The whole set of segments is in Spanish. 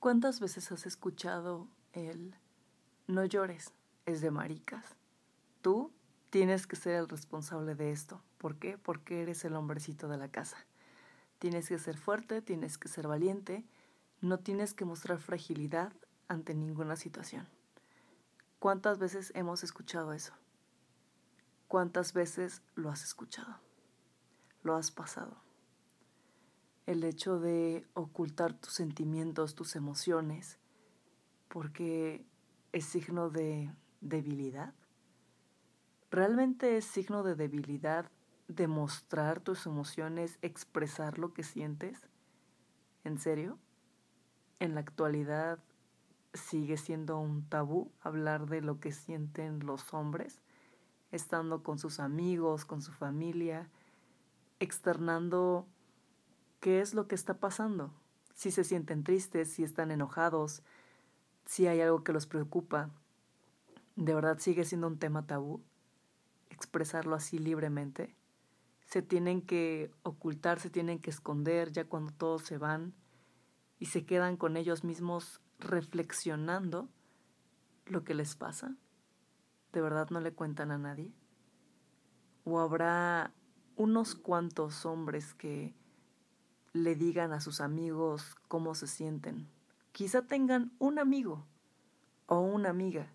¿Cuántas veces has escuchado el no llores, es de maricas? Tú tienes que ser el responsable de esto. ¿Por qué? Porque eres el hombrecito de la casa. Tienes que ser fuerte, tienes que ser valiente, no tienes que mostrar fragilidad ante ninguna situación. ¿Cuántas veces hemos escuchado eso? ¿Cuántas veces lo has escuchado? Lo has pasado. El hecho de ocultar tus sentimientos, tus emociones, porque es signo de debilidad. ¿Realmente es signo de debilidad demostrar tus emociones, expresar lo que sientes? ¿En serio? En la actualidad sigue siendo un tabú hablar de lo que sienten los hombres estando con sus amigos, con su familia, externando qué es lo que está pasando, si se sienten tristes, si están enojados, si hay algo que los preocupa. ¿De verdad sigue siendo un tema tabú? Expresarlo así libremente. Se tienen que ocultar, se tienen que esconder ya cuando todos se van y se quedan con ellos mismos reflexionando lo que les pasa. ¿De verdad no le cuentan a nadie? ¿O habrá unos cuantos hombres que le digan a sus amigos cómo se sienten? Quizá tengan un amigo o una amiga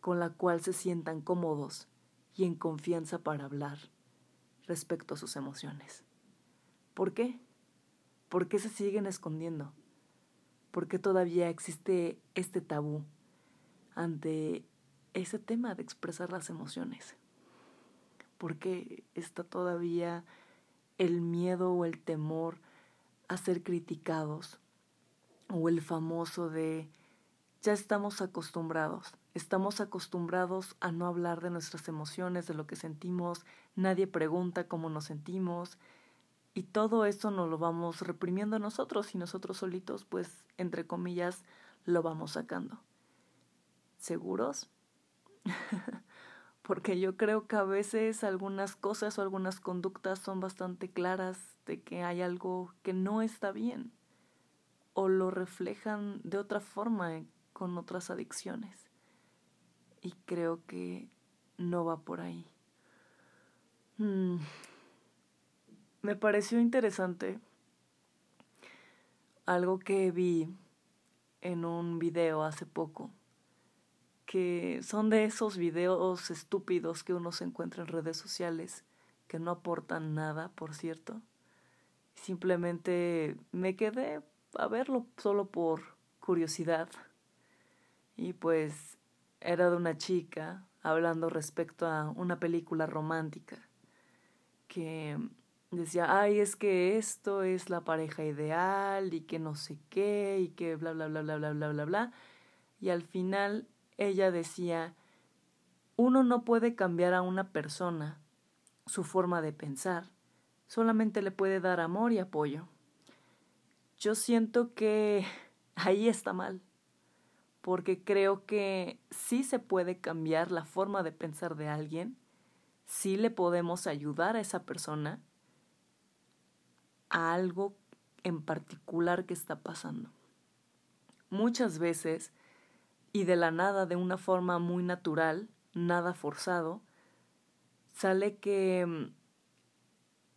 con la cual se sientan cómodos y en confianza para hablar respecto a sus emociones. ¿Por qué? ¿Por qué se siguen escondiendo? ¿Por qué todavía existe este tabú ante ese tema de expresar las emociones. Porque está todavía el miedo o el temor a ser criticados o el famoso de ya estamos acostumbrados, estamos acostumbrados a no hablar de nuestras emociones, de lo que sentimos, nadie pregunta cómo nos sentimos y todo eso nos lo vamos reprimiendo nosotros y nosotros solitos pues entre comillas lo vamos sacando. ¿Seguros? Porque yo creo que a veces algunas cosas o algunas conductas son bastante claras de que hay algo que no está bien o lo reflejan de otra forma con otras adicciones. Y creo que no va por ahí. Mm. Me pareció interesante algo que vi en un video hace poco que son de esos videos estúpidos que uno se encuentra en redes sociales, que no aportan nada, por cierto. Simplemente me quedé a verlo solo por curiosidad. Y pues era de una chica hablando respecto a una película romántica que decía, ay, es que esto es la pareja ideal y que no sé qué y que bla, bla, bla, bla, bla, bla, bla, bla. Y al final ella decía, uno no puede cambiar a una persona su forma de pensar, solamente le puede dar amor y apoyo. Yo siento que ahí está mal, porque creo que sí se puede cambiar la forma de pensar de alguien, sí le podemos ayudar a esa persona a algo en particular que está pasando. Muchas veces y de la nada, de una forma muy natural, nada forzado, sale que mm,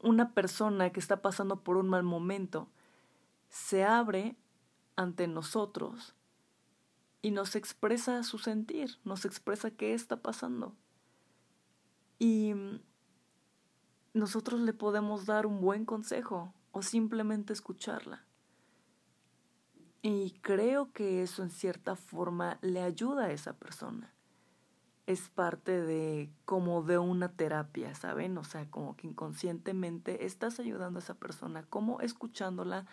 una persona que está pasando por un mal momento se abre ante nosotros y nos expresa su sentir, nos expresa qué está pasando. Y mm, nosotros le podemos dar un buen consejo o simplemente escucharla. Y creo que eso en cierta forma le ayuda a esa persona. Es parte de como de una terapia, ¿saben? O sea, como que inconscientemente estás ayudando a esa persona, como escuchándola,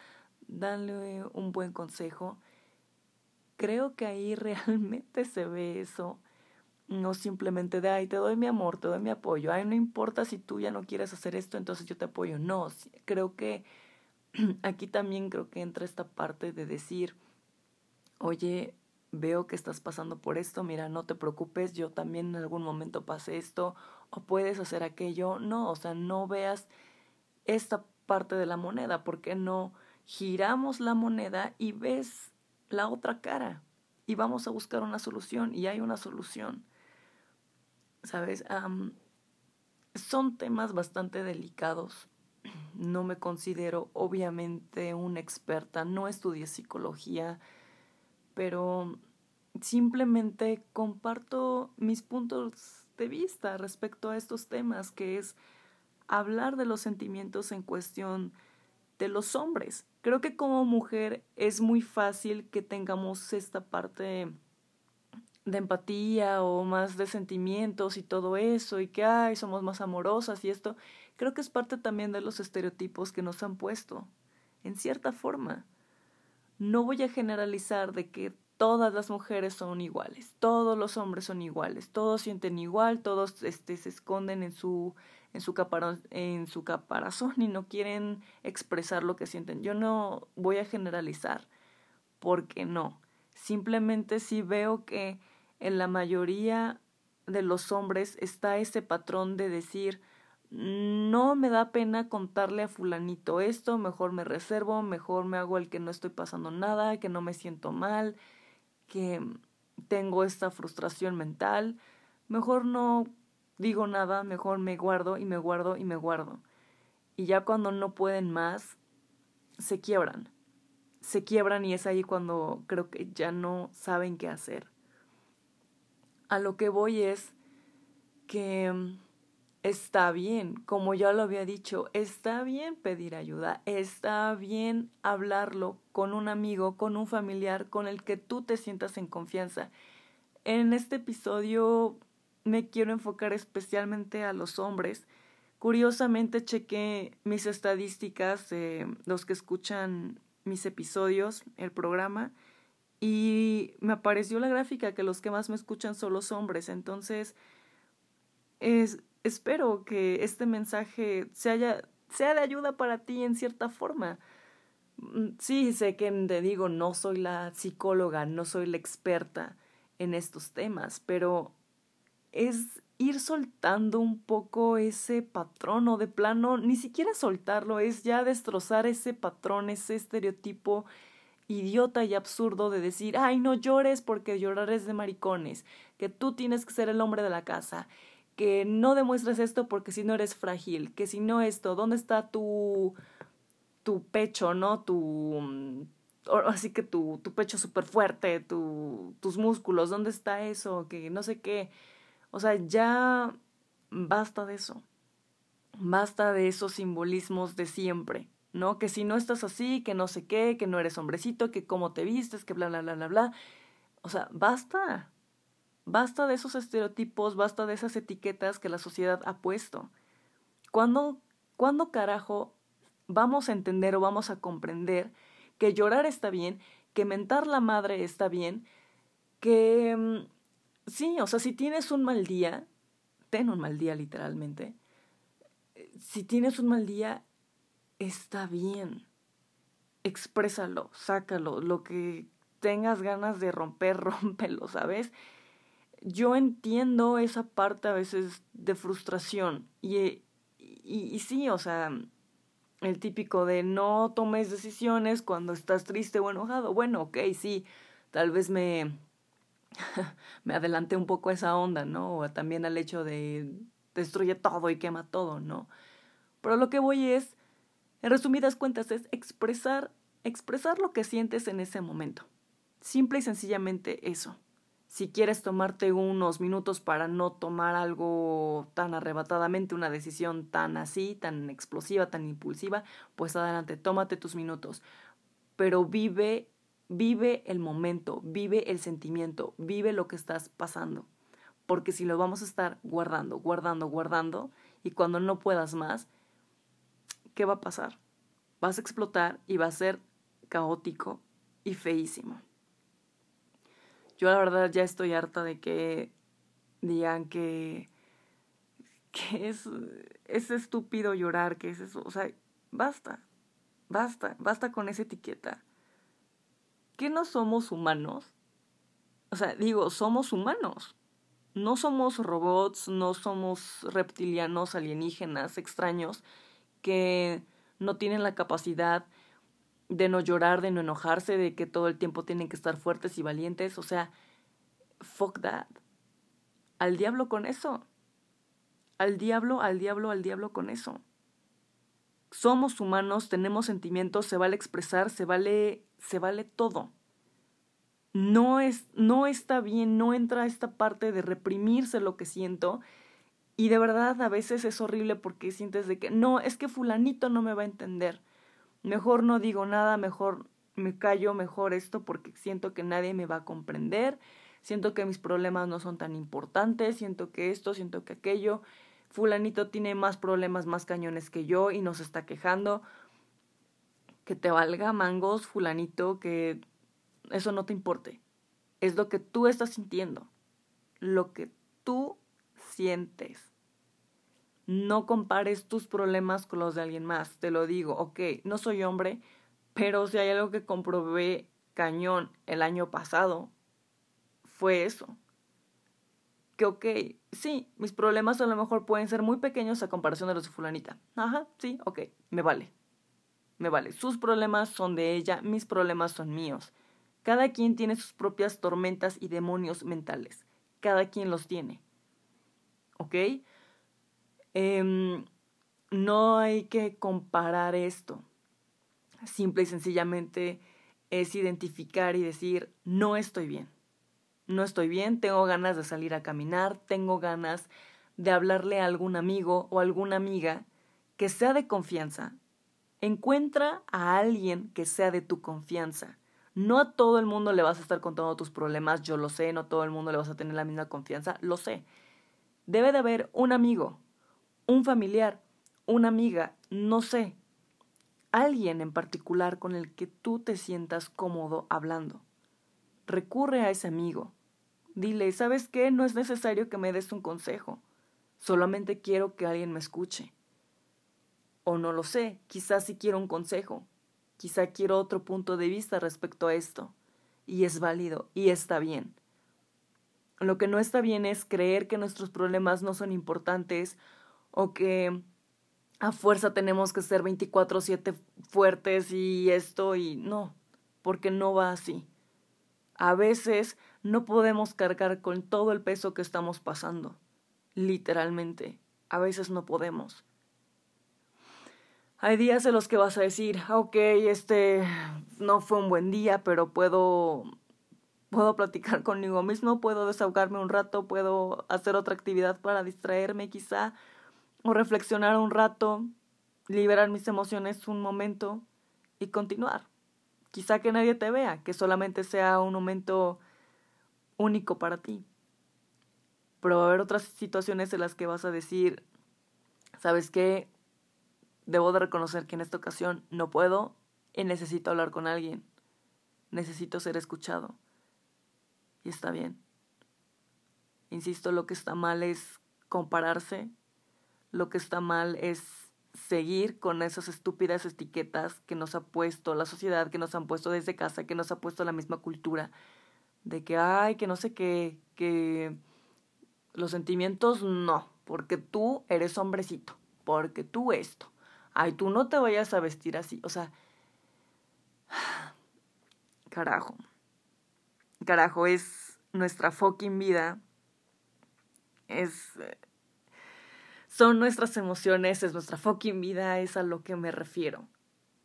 darle un buen consejo. Creo que ahí realmente se ve eso. No simplemente de, ay, te doy mi amor, te doy mi apoyo. Ay, no importa si tú ya no quieres hacer esto, entonces yo te apoyo. No, creo que aquí también creo que entra esta parte de decir, oye, veo que estás pasando por esto, mira, no te preocupes, yo también en algún momento pasé esto, o puedes hacer aquello. No, o sea, no veas esta parte de la moneda, porque no giramos la moneda y ves la otra cara y vamos a buscar una solución y hay una solución. ¿Sabes? son temas bastante delicados. No me considero obviamente una experta, no estudié psicología, pero simplemente comparto mis puntos de vista respecto a estos temas, que es hablar de los sentimientos en cuestión de los hombres. Creo que como mujer es muy fácil que tengamos esta parte de empatía o más de sentimientos y todo eso y que ay somos más amorosas y esto creo que es parte también de los estereotipos que nos han puesto en cierta forma no voy a generalizar de que todas las mujeres son iguales todos los hombres son iguales todos sienten igual todos este se esconden en su en su, en su caparazón y no quieren expresar lo que sienten. Yo no voy a generalizar, porque no. Simplemente si veo que en la mayoría de los hombres está ese patrón de decir, no me da pena contarle a fulanito esto, mejor me reservo, mejor me hago el que no estoy pasando nada, que no me siento mal, que tengo esta frustración mental, mejor no digo nada, mejor me guardo y me guardo y me guardo. Y ya cuando no pueden más, se quiebran. Se quiebran y es ahí cuando creo que ya no saben qué hacer. A lo que voy es que está bien, como ya lo había dicho, está bien pedir ayuda, está bien hablarlo con un amigo, con un familiar con el que tú te sientas en confianza. En este episodio me quiero enfocar especialmente a los hombres. Curiosamente chequé mis estadísticas de los que escuchan mis episodios, el programa, y me apareció la gráfica que los que más me escuchan son los hombres. Entonces, es, espero que este mensaje sea de ayuda para ti en cierta forma. Mm, sí, sé que te digo, no soy la psicóloga, no soy la experta en estos temas, pero es ir soltando un poco ese patrón o de plano, ni siquiera soltarlo, es ya destrozar ese patrón, ese estereotipo idiota y absurdo de decir, ay, no llores porque llorar es de maricones, que tú tienes que ser el hombre de la casa, que no demuestres esto porque si no eres frágil, que si no esto, ¿dónde está tu, tu pecho, no? Tu, así que tu, tu pecho súper fuerte, tu, tus músculos, ¿dónde está eso? Que no sé qué o sea, ya basta de eso. Basta de esos simbolismos de siempre, ¿no? Que si no estás así, que no sé qué, que no eres hombrecito, que cómo te vistes, que bla, bla, bla, bla, bla. O sea, basta. Basta de esos estereotipos, basta de esas etiquetas que la sociedad ha puesto. ¿Cuándo, ¿Cuándo carajo vamos a entender o vamos a comprender que llorar está bien, que mentar la madre está bien, que mm, Sí, o sea, si tienes un mal día, ten un mal día literalmente. Si tienes un mal día, está bien. Exprésalo, sácalo, lo que tengas ganas de romper, rómpelo, ¿sabes? Yo entiendo esa parte a veces de frustración y, y, y sí, o sea, el típico de no tomes decisiones cuando estás triste o enojado. Bueno, ok, sí, tal vez me me adelanté un poco a esa onda, ¿no? O también al hecho de destruye todo y quema todo, ¿no? Pero lo que voy es, en resumidas cuentas, es expresar, expresar lo que sientes en ese momento. Simple y sencillamente eso. Si quieres tomarte unos minutos para no tomar algo tan arrebatadamente, una decisión tan así, tan explosiva, tan impulsiva, pues adelante, tómate tus minutos. Pero vive Vive el momento, vive el sentimiento, vive lo que estás pasando. Porque si lo vamos a estar guardando, guardando, guardando, y cuando no puedas más, ¿qué va a pasar? Vas a explotar y va a ser caótico y feísimo. Yo la verdad ya estoy harta de que digan que, que es, es estúpido llorar, que es eso. O sea, basta, basta, basta con esa etiqueta. ¿qué no somos humanos? O sea, digo, somos humanos. No somos robots, no somos reptilianos, alienígenas, extraños, que no tienen la capacidad de no llorar, de no enojarse, de que todo el tiempo tienen que estar fuertes y valientes. O sea, fuck that. Al diablo con eso. Al diablo, al diablo, al diablo con eso. Somos humanos, tenemos sentimientos, se vale expresar, se vale, se vale todo. No es, no está bien, no entra esta parte de reprimirse lo que siento. Y de verdad a veces es horrible porque sientes de que no, es que fulanito no me va a entender mejor no digo nada, mejor me callo, mejor esto porque siento que nadie me va a comprender, siento que mis problemas no son tan importantes, siento que esto, siento que aquello, fulanito tiene más problemas, más cañones que yo y nos está quejando, que te valga mangos, fulanito, que eso no te importe, es lo que tú estás sintiendo, lo que tú sientes. No compares tus problemas con los de alguien más, te lo digo, ok, no soy hombre, pero si hay algo que comprobé cañón el año pasado, fue eso. Que ok, sí, mis problemas a lo mejor pueden ser muy pequeños a comparación de los de fulanita. Ajá, sí, ok, me vale. Me vale. Sus problemas son de ella, mis problemas son míos. Cada quien tiene sus propias tormentas y demonios mentales. Cada quien los tiene. ¿Ok? Em, no hay que comparar esto. Simple y sencillamente es identificar y decir, no estoy bien. No estoy bien, tengo ganas de salir a caminar, tengo ganas de hablarle a algún amigo o alguna amiga que sea de confianza. Encuentra a alguien que sea de tu confianza. No a todo el mundo le vas a estar contando tus problemas, yo lo sé, no todo el mundo le vas a tener la misma confianza, lo sé. Debe de haber un amigo, un familiar, una amiga, no sé, alguien en particular con el que tú te sientas cómodo hablando. Recurre a ese amigo. Dile, ¿sabes qué? No es necesario que me des un consejo. Solamente quiero que alguien me escuche. O no lo sé, quizás sí quiero un consejo. Quizá quiero otro punto de vista respecto a esto. Y es válido y está bien. Lo que no está bien es creer que nuestros problemas no son importantes o que a fuerza tenemos que ser 24/7 fuertes y esto y no, porque no va así. A veces no podemos cargar con todo el peso que estamos pasando, literalmente. A veces no podemos. Hay días en los que vas a decir, ah, ok, este no fue un buen día, pero puedo puedo platicar conmigo mismo, puedo desahogarme un rato, puedo hacer otra actividad para distraerme quizá, o reflexionar un rato, liberar mis emociones un momento y continuar. Quizá que nadie te vea, que solamente sea un momento único para ti. Pero va a haber otras situaciones en las que vas a decir, ¿sabes qué? Debo de reconocer que en esta ocasión no puedo y necesito hablar con alguien. Necesito ser escuchado. Y está bien. Insisto, lo que está mal es compararse lo que está mal es seguir con esas estúpidas etiquetas que nos ha puesto la sociedad, que nos han puesto desde casa, que nos ha puesto la misma cultura, de que, ay, que no sé qué, que los sentimientos no, porque tú eres hombrecito, porque tú esto, ay, tú no te vayas a vestir así, o sea, carajo, carajo, es nuestra fucking vida, es son nuestras emociones, es nuestra fucking vida, es a lo que me refiero.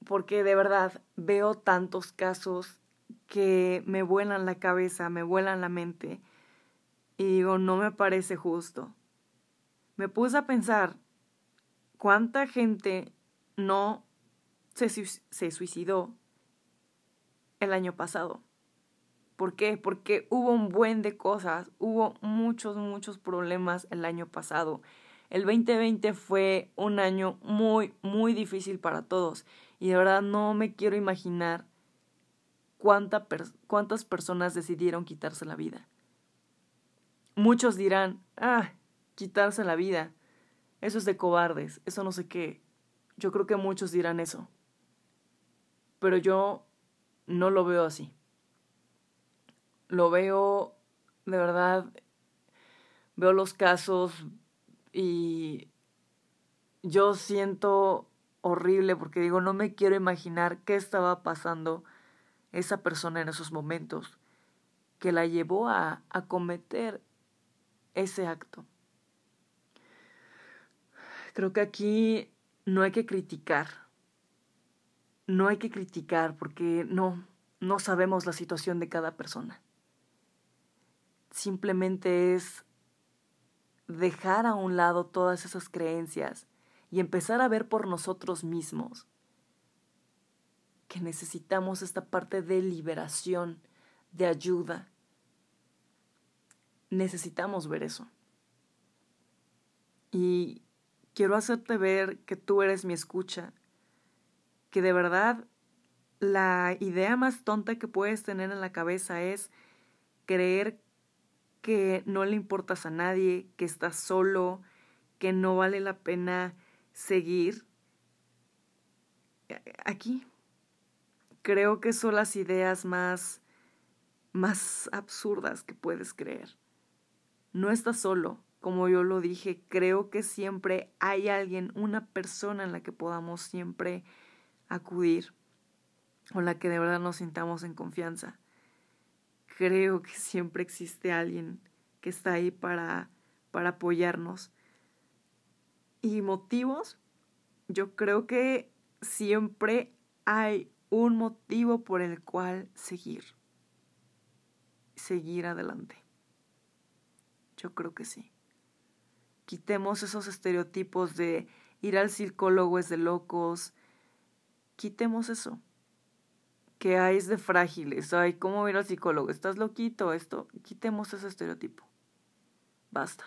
Porque de verdad veo tantos casos que me vuelan la cabeza, me vuelan la mente y digo, no me parece justo. Me puse a pensar cuánta gente no se, se suicidó el año pasado. ¿Por qué? Porque hubo un buen de cosas, hubo muchos, muchos problemas el año pasado el 2020 fue un año muy, muy difícil para todos y de verdad no me quiero imaginar cuántas personas decidieron quitarse la vida. Muchos dirán, ah, quitarse la vida, eso es de cobardes, eso no sé qué. Yo creo que muchos dirán eso. Pero yo no lo veo así. Lo veo, de verdad, veo los casos, y yo siento horrible porque digo, no me quiero imaginar qué estaba pasando esa persona en esos momentos que la llevó a, a cometer ese acto. Creo que aquí no hay que criticar. No hay que criticar porque no, no sabemos la situación de cada persona. Simplemente es dejar a un lado todas esas creencias y empezar a ver por nosotros mismos que necesitamos esta parte de liberación, de ayuda. Necesitamos ver eso. Y quiero hacerte ver que tú eres mi escucha, que de verdad la idea más tonta que puedes tener en la cabeza es creer que no le importas a nadie, que estás solo, que no vale la pena seguir aquí. Creo que son las ideas más más absurdas que puedes creer. No estás solo, como yo lo dije, creo que siempre hay alguien, una persona en la que podamos siempre acudir, con la que de verdad nos sintamos en confianza. Creo que siempre existe alguien que está ahí para, para apoyarnos y motivos, yo creo que siempre hay un motivo por el cual seguir. Seguir adelante. Yo creo que sí. Quitemos esos estereotipos de ir al psicólogo es de locos. Quitemos eso. Que hay es de frágiles. Ay, ¿cómo ir al psicólogo? ¿Estás loquito? Esto. Quitemos ese estereotipo. Basta.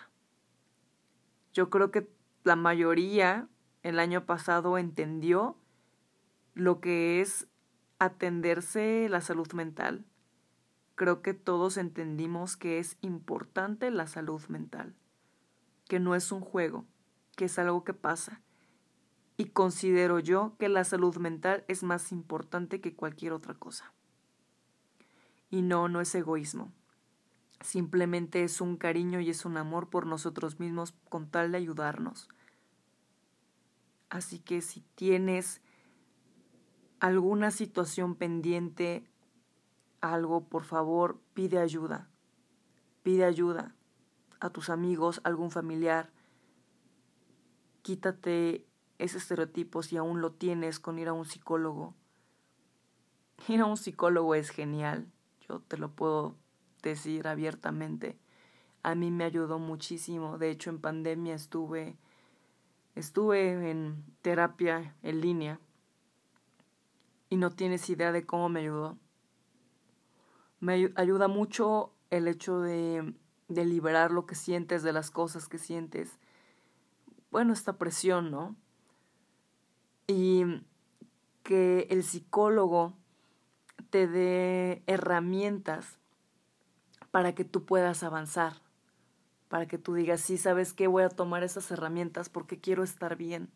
Yo creo que la mayoría el año pasado entendió lo que es atenderse la salud mental. Creo que todos entendimos que es importante la salud mental, que no es un juego, que es algo que pasa. Y considero yo que la salud mental es más importante que cualquier otra cosa. Y no, no es egoísmo. Simplemente es un cariño y es un amor por nosotros mismos con tal de ayudarnos. Así que si tienes alguna situación pendiente, algo, por favor, pide ayuda. Pide ayuda a tus amigos, algún familiar. Quítate ese estereotipo si aún lo tienes con ir a un psicólogo. Ir a un psicólogo es genial, yo te lo puedo decir abiertamente. A mí me ayudó muchísimo. De hecho, en pandemia estuve Estuve en terapia en línea y no tienes idea de cómo me ayudó. Me ayuda mucho el hecho de, de liberar lo que sientes, de las cosas que sientes. Bueno, esta presión, ¿no? Y que el psicólogo te dé herramientas para que tú puedas avanzar para que tú digas, sí, sabes qué, voy a tomar esas herramientas porque quiero estar bien.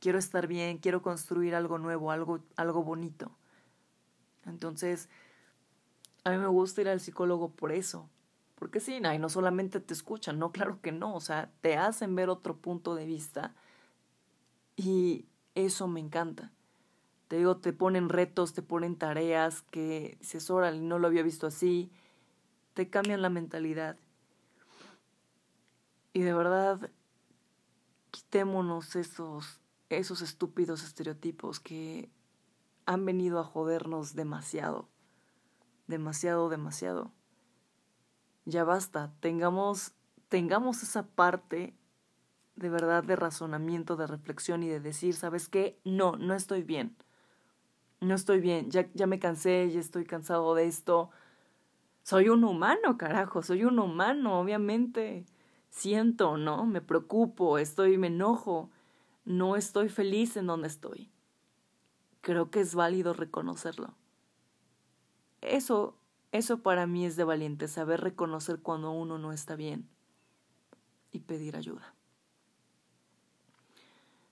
Quiero estar bien, quiero construir algo nuevo, algo, algo bonito. Entonces, a mí me gusta ir al psicólogo por eso. Porque sí, y no solamente te escuchan, no, claro que no, o sea, te hacen ver otro punto de vista y eso me encanta. Te digo, te ponen retos, te ponen tareas que dices, órale, no lo había visto así, te cambian la mentalidad y de verdad, quitémonos esos, esos estúpidos estereotipos que han venido a jodernos demasiado. Demasiado, demasiado. Ya basta, tengamos, tengamos esa parte de verdad de razonamiento, de reflexión y de decir, ¿sabes qué? No, no estoy bien. No estoy bien, ya, ya me cansé, ya estoy cansado de esto. Soy un humano, carajo, soy un humano, obviamente siento, ¿no? Me preocupo, estoy, me enojo, no estoy feliz en donde estoy. Creo que es válido reconocerlo. Eso, eso para mí es de valiente, saber reconocer cuando uno no está bien y pedir ayuda.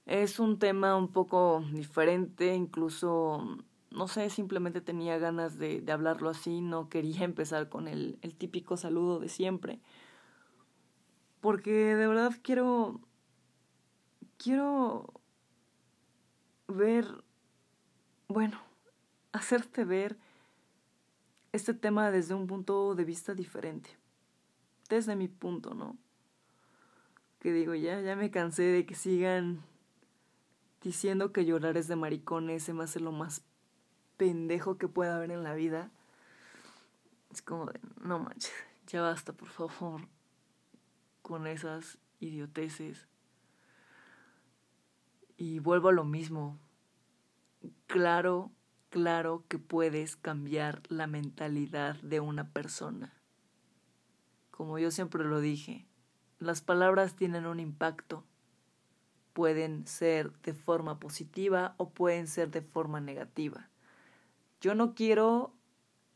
Es un tema un poco diferente, incluso, no sé, simplemente tenía ganas de, de hablarlo así, no quería empezar con el, el típico saludo de siempre porque de verdad quiero, quiero ver, bueno, hacerte ver este tema desde un punto de vista diferente. Desde mi punto, ¿no? Que digo, ya, ya me cansé de que sigan diciendo que llorar es de maricones, se me hace lo más pendejo que pueda haber en la vida. Es como de, no manches, ya basta, por favor, con esas idioteces. Y vuelvo a lo mismo. Claro, claro que puedes cambiar la mentalidad de una persona. Como yo siempre lo dije, las palabras tienen un impacto. Pueden ser de forma positiva o pueden ser de forma negativa. Yo no quiero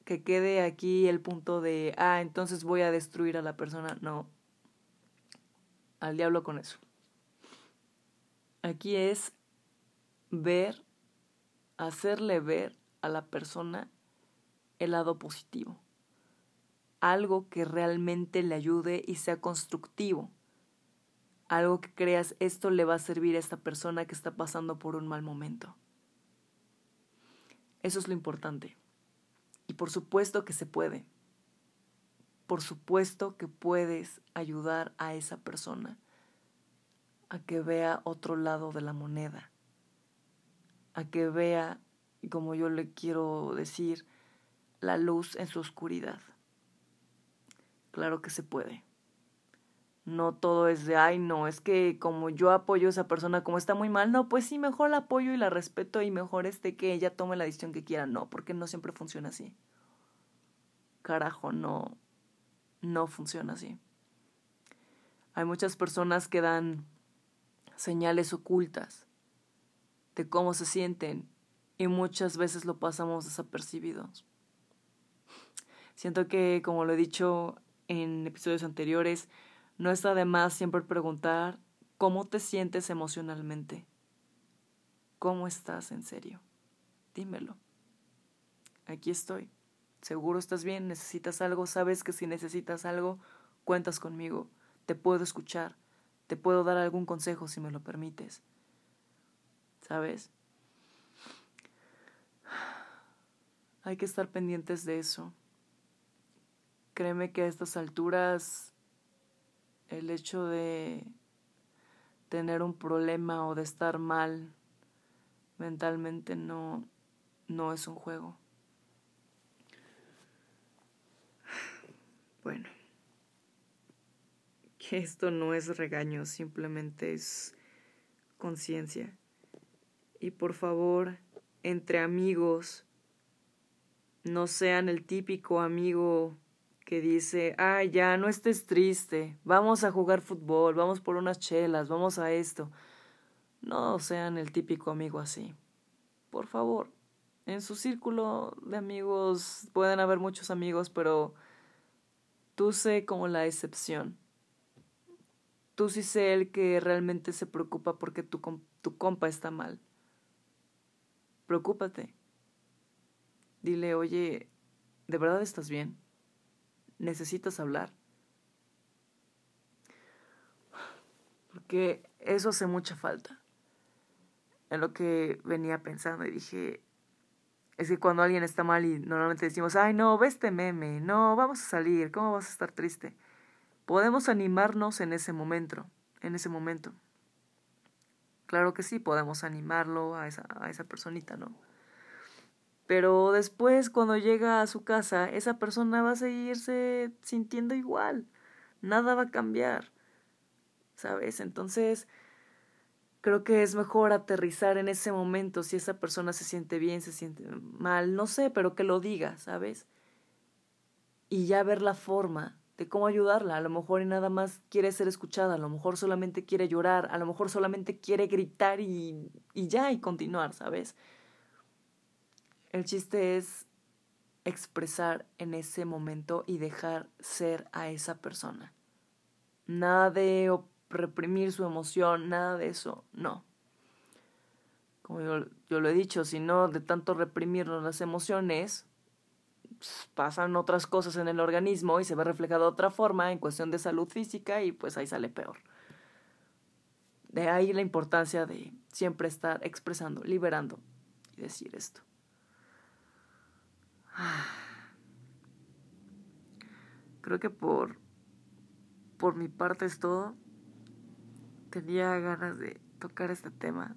que quede aquí el punto de, ah, entonces voy a destruir a la persona. No, al diablo con eso. Aquí es ver, hacerle ver a la persona el lado positivo. Algo que realmente le ayude y sea constructivo. Algo que creas esto le va a servir a esta persona que está pasando por un mal momento. Eso es lo importante. Y por supuesto que se puede. Por supuesto que puedes ayudar a esa persona a que vea otro lado de la moneda, a que vea, como yo le quiero decir, la luz en su oscuridad. Claro que se puede. No todo es de, ay, no, es que como yo apoyo a esa persona como está muy mal, no, pues sí, mejor la apoyo y la respeto y mejor este que ella tome la decisión que quiera. No, porque no siempre funciona así. Carajo, no, no funciona así. Hay muchas personas que dan señales ocultas de cómo se sienten y muchas veces lo pasamos desapercibidos. Siento que, como lo he dicho en episodios anteriores, no está de más siempre preguntar cómo te sientes emocionalmente. ¿Cómo estás en serio? Dímelo. Aquí estoy. Seguro estás bien, necesitas algo, sabes que si necesitas algo, cuentas conmigo. Te puedo escuchar. Te puedo dar algún consejo si me lo permites. ¿Sabes? Hay que estar pendientes de eso. Créeme que a estas alturas el hecho de tener un problema o de estar mal mentalmente no, no es un juego. Bueno que esto no es regaño, simplemente es conciencia. Y por favor, entre amigos, no sean el típico amigo que dice, ah, ya no estés triste, vamos a jugar fútbol, vamos por unas chelas, vamos a esto. No sean el típico amigo así. Por favor, en su círculo de amigos pueden haber muchos amigos, pero tú sé como la excepción tú sí sé el que realmente se preocupa porque tu, tu compa está mal. Preocúpate. Dile, oye, ¿de verdad estás bien? ¿Necesitas hablar? Porque eso hace mucha falta. En lo que venía pensando y dije, es que cuando alguien está mal y normalmente decimos, ay, no, ve este meme, no, vamos a salir, ¿cómo vas a estar triste? Podemos animarnos en ese momento, en ese momento. Claro que sí, podemos animarlo a esa, a esa personita, ¿no? Pero después, cuando llega a su casa, esa persona va a seguirse sintiendo igual. Nada va a cambiar. ¿Sabes? Entonces, creo que es mejor aterrizar en ese momento si esa persona se siente bien, se siente mal, no sé, pero que lo diga, ¿sabes? Y ya ver la forma de cómo ayudarla. A lo mejor y nada más quiere ser escuchada, a lo mejor solamente quiere llorar, a lo mejor solamente quiere gritar y, y ya y continuar, ¿sabes? El chiste es expresar en ese momento y dejar ser a esa persona. Nada de reprimir su emoción, nada de eso, no. Como yo, lo he dicho, si no de tanto reprimirnos las emociones, pues, pasan otras cosas en el organismo y se ve reflejado de otra forma en cuestión de salud física y pues ahí sale peor. De ahí la importancia de siempre estar expresando, liberando y decir esto. Creo que por, por mi parte es todo. Tenía ganas de tocar este tema.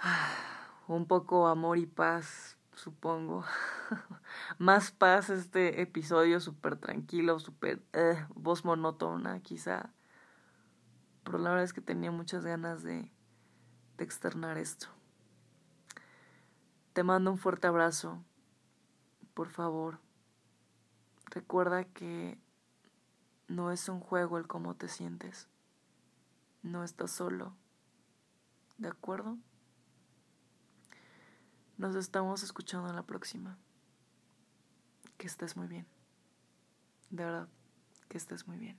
Un poco amor y paz, supongo. Más paz este episodio súper tranquilo, súper eh, voz monótona quizá. Pero la verdad es que tenía muchas ganas de, de externar esto. Te mando un fuerte abrazo. Por favor, recuerda que no es un juego el cómo te sientes. No estás solo. ¿De acuerdo? Nos estamos escuchando en la próxima. Que estés muy bien. De verdad, que estés muy bien.